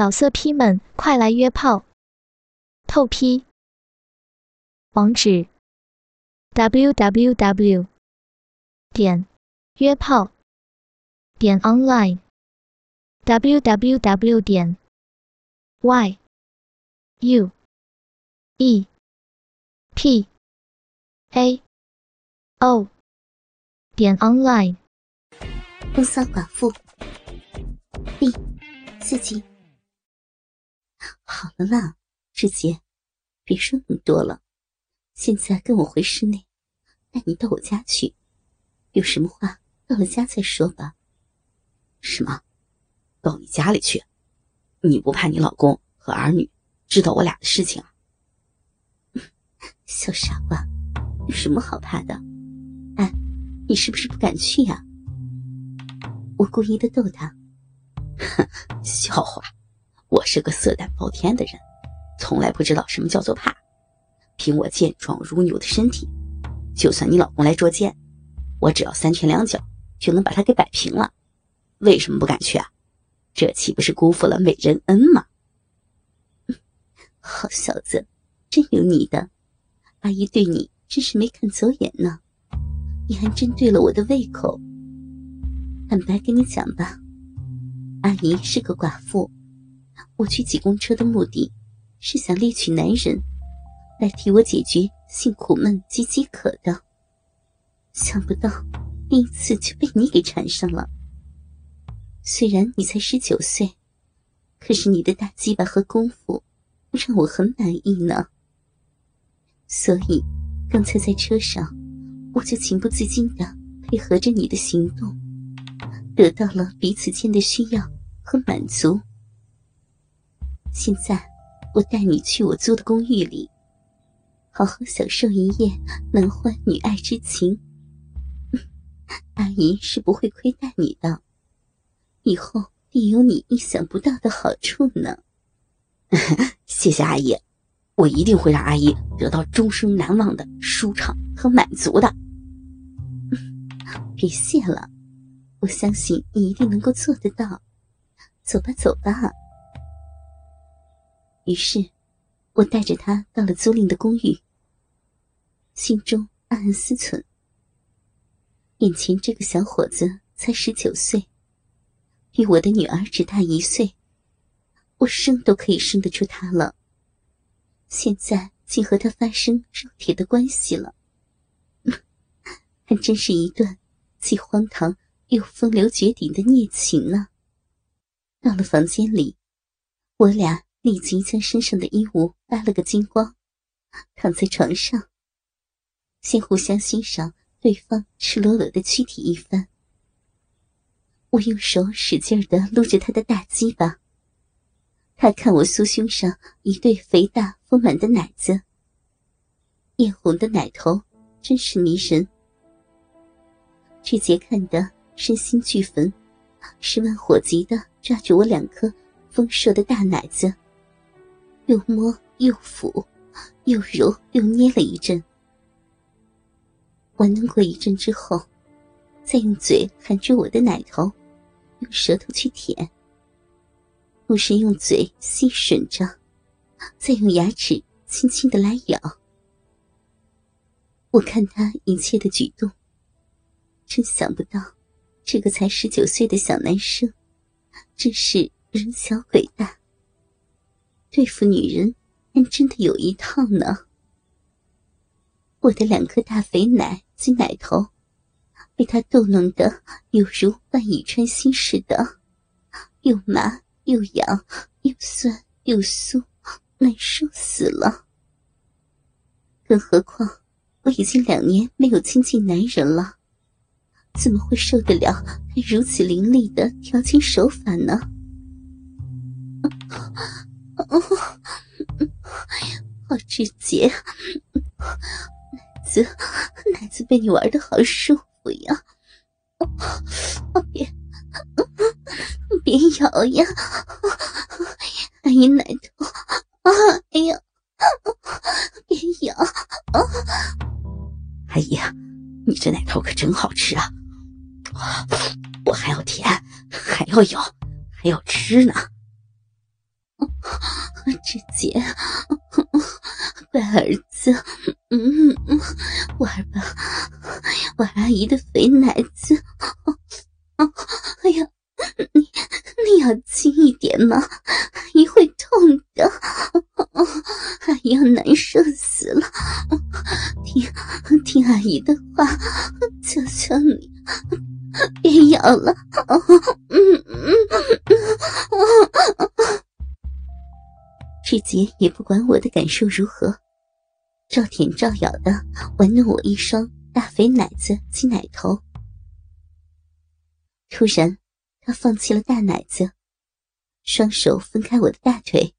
老色批们，快来约炮！透批。网址：w w w 点约炮点 online w w w 点 y u e p a o 点 online。风骚寡妇，第四集。好了啦，志杰，别说那么多了。现在跟我回室内，带你到我家去。有什么话到了家再说吧。什么？到你家里去？你不怕你老公和儿女知道我俩的事情啊？小傻瓜，有什么好怕的？哎，你是不是不敢去呀？我故意的逗他。笑话。我是个色胆包天的人，从来不知道什么叫做怕。凭我健壮如牛的身体，就算你老公来捉奸，我只要三拳两脚就能把他给摆平了。为什么不敢去啊？这岂不是辜负了美人恩吗？好小子，真有你的！阿姨对你真是没看走眼呢，你还真对了我的胃口。坦白跟你讲吧，阿姨是个寡妇。我去挤公车的目的，是想猎取男人，来替我解决性苦闷及饥渴的。想不到第一次就被你给缠上了。虽然你才十九岁，可是你的大鸡巴和功夫让我很满意呢。所以刚才在车上，我就情不自禁的配合着你的行动，得到了彼此间的需要和满足。现在，我带你去我租的公寓里，好好享受一夜男欢女爱之情。阿姨是不会亏待你的，以后定有你意想不到的好处呢。谢谢阿姨，我一定会让阿姨得到终生难忘的舒畅和满足的。别谢了，我相信你一定能够做得到。走吧，走吧。于是，我带着他到了租赁的公寓，心中暗暗思忖：眼前这个小伙子才十九岁，比我的女儿只大一岁，我生都可以生得出他了。现在竟和他发生肉体的关系了，还真是一段既荒唐又风流绝顶的孽情呢。到了房间里，我俩。立即将身上的衣物扒了个精光，躺在床上，先互相欣赏对方赤裸裸的躯体一番。我用手使劲的撸着他的大鸡巴，他看我酥胸上一对肥大丰满的奶子，艳红的奶头真是迷人。志杰看得身心俱焚，十万火急的抓住我两颗丰硕的大奶子。又摸又抚，又揉又捏了一阵，玩弄过一阵之后，再用嘴含住我的奶头，用舌头去舔，不时用嘴吸吮着，再用牙齿轻轻的来咬。我看他一切的举动，真想不到，这个才十九岁的小男生，真是人小鬼大。对付女人还真的有一套呢。我的两颗大肥奶及奶头，被他逗弄得犹如万蚁穿心似的，又麻又痒，又酸又酥，难受死了。更何况我已经两年没有亲近男人了，怎么会受得了他如此凌厉的调情手法呢？哦，好直接，奶子奶子被你玩的好舒服呀！别别咬呀！阿姨奶头，哎呀，别咬！阿姨，你这奶头可真好吃啊！我还要舔，还要咬，还要吃呢。志杰，乖儿子，嗯，玩吧，玩阿姨的肥奶子。哎呀，你你要轻一点嘛，阿姨会痛的，阿姨要难受死了。听听阿姨的话，求求你，别咬了。志杰也不管我的感受如何，照舔照咬的玩弄我一双大肥奶子及奶头。突然，他放弃了大奶子，双手分开我的大腿，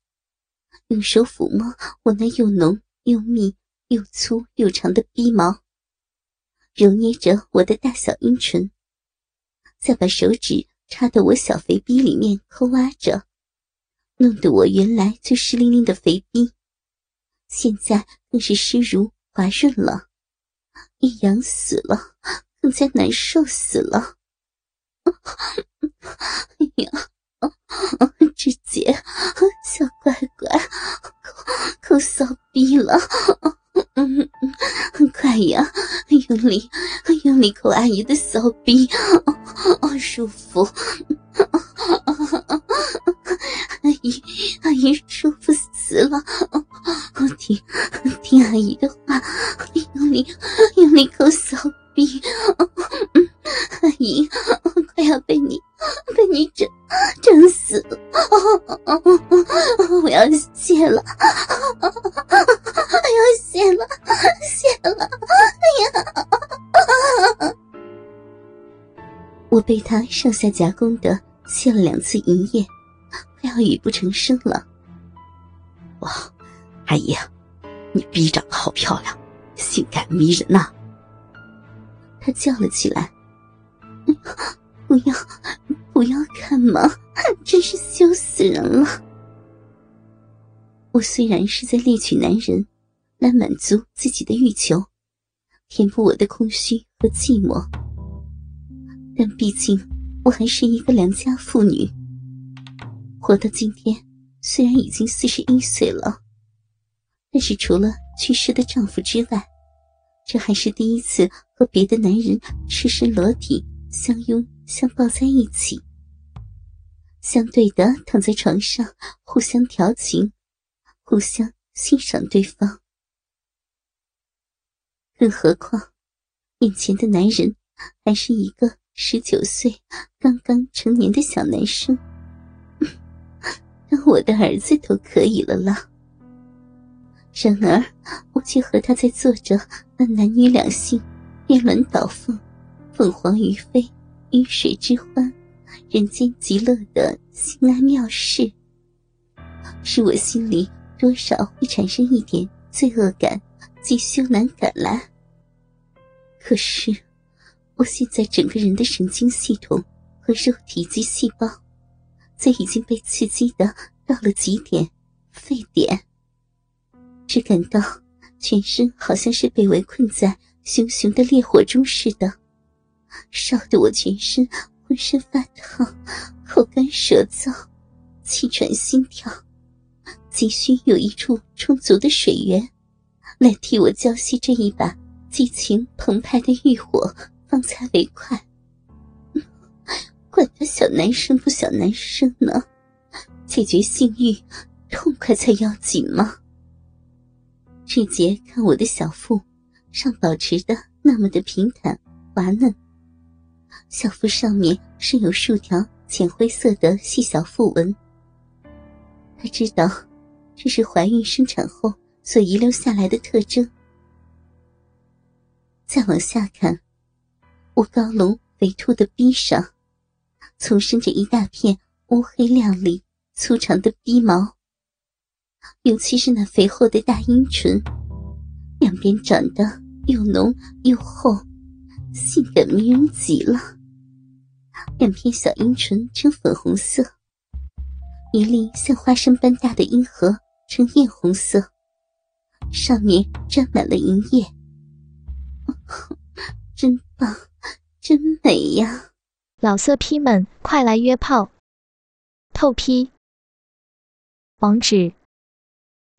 用手抚摸我那又浓又密又粗又长的逼毛，揉捏着我的大小阴唇，再把手指插到我小肥逼里面抠挖着。弄得我原来就湿淋淋的肥逼，现在更是湿如滑润了，一痒死了，更加难受死了。哎呀，志杰，小乖乖，抠抠骚逼了，嗯，快呀，用力用力抠阿姨的骚逼，哦，舒服。阿姨，阿姨舒服死了！听听阿姨的话，用力用力抠骚逼！阿姨快要被你被你整整死了！我要谢了！我要谢了！谢了！哎呀！我被他上下夹攻的谢了两次营业。快要语不成声了！阿姨，你逼长得好漂亮，性感迷人呐！他叫了起来：“不要，不要看嘛，真是羞死人了！”我虽然是在猎取男人，来满足自己的欲求，填补我的空虚和寂寞，但毕竟我还是一个良家妇女。活到今天，虽然已经四十一岁了，但是除了去世的丈夫之外，这还是第一次和别的男人赤身裸体相拥相抱在一起，相对的躺在床上，互相调情，互相欣赏对方。更何况，眼前的男人还是一个十九岁刚刚成年的小男生。当我的儿子都可以了啦。然而，我却和他在做着那男女两性颠鸾倒凤、凤凰于飞、鱼水之欢、人间极乐的心安妙事，使我心里多少会产生一点罪恶感及羞难感来。可是，我现在整个人的神经系统和肉体及细胞。在已经被刺激的到了极点，沸点，只感到全身好像是被围困在熊熊的烈火中似的，烧得我全身浑身发烫，口干舌燥，气喘心跳，急需有一处充足的水源，来替我浇熄这一把激情澎湃的欲火，方才为快。管他小男生不小男生呢，解决性欲，痛快才要紧嘛。志杰看我的小腹上保持的那么的平坦滑嫩，小腹上面是有数条浅灰色的细小腹纹。他知道这是怀孕生产后所遗留下来的特征。再往下看，我高隆肥凸的逼上。丛生着一大片乌黑亮丽、粗长的逼毛，尤其是那肥厚的大阴唇，两边长得又浓又厚，性感迷人极了。两片小阴唇呈粉红色，一粒像花生般大的阴核呈艳红色，上面沾满了银液，真棒，真美呀！老色批们，快来约炮！透批。网址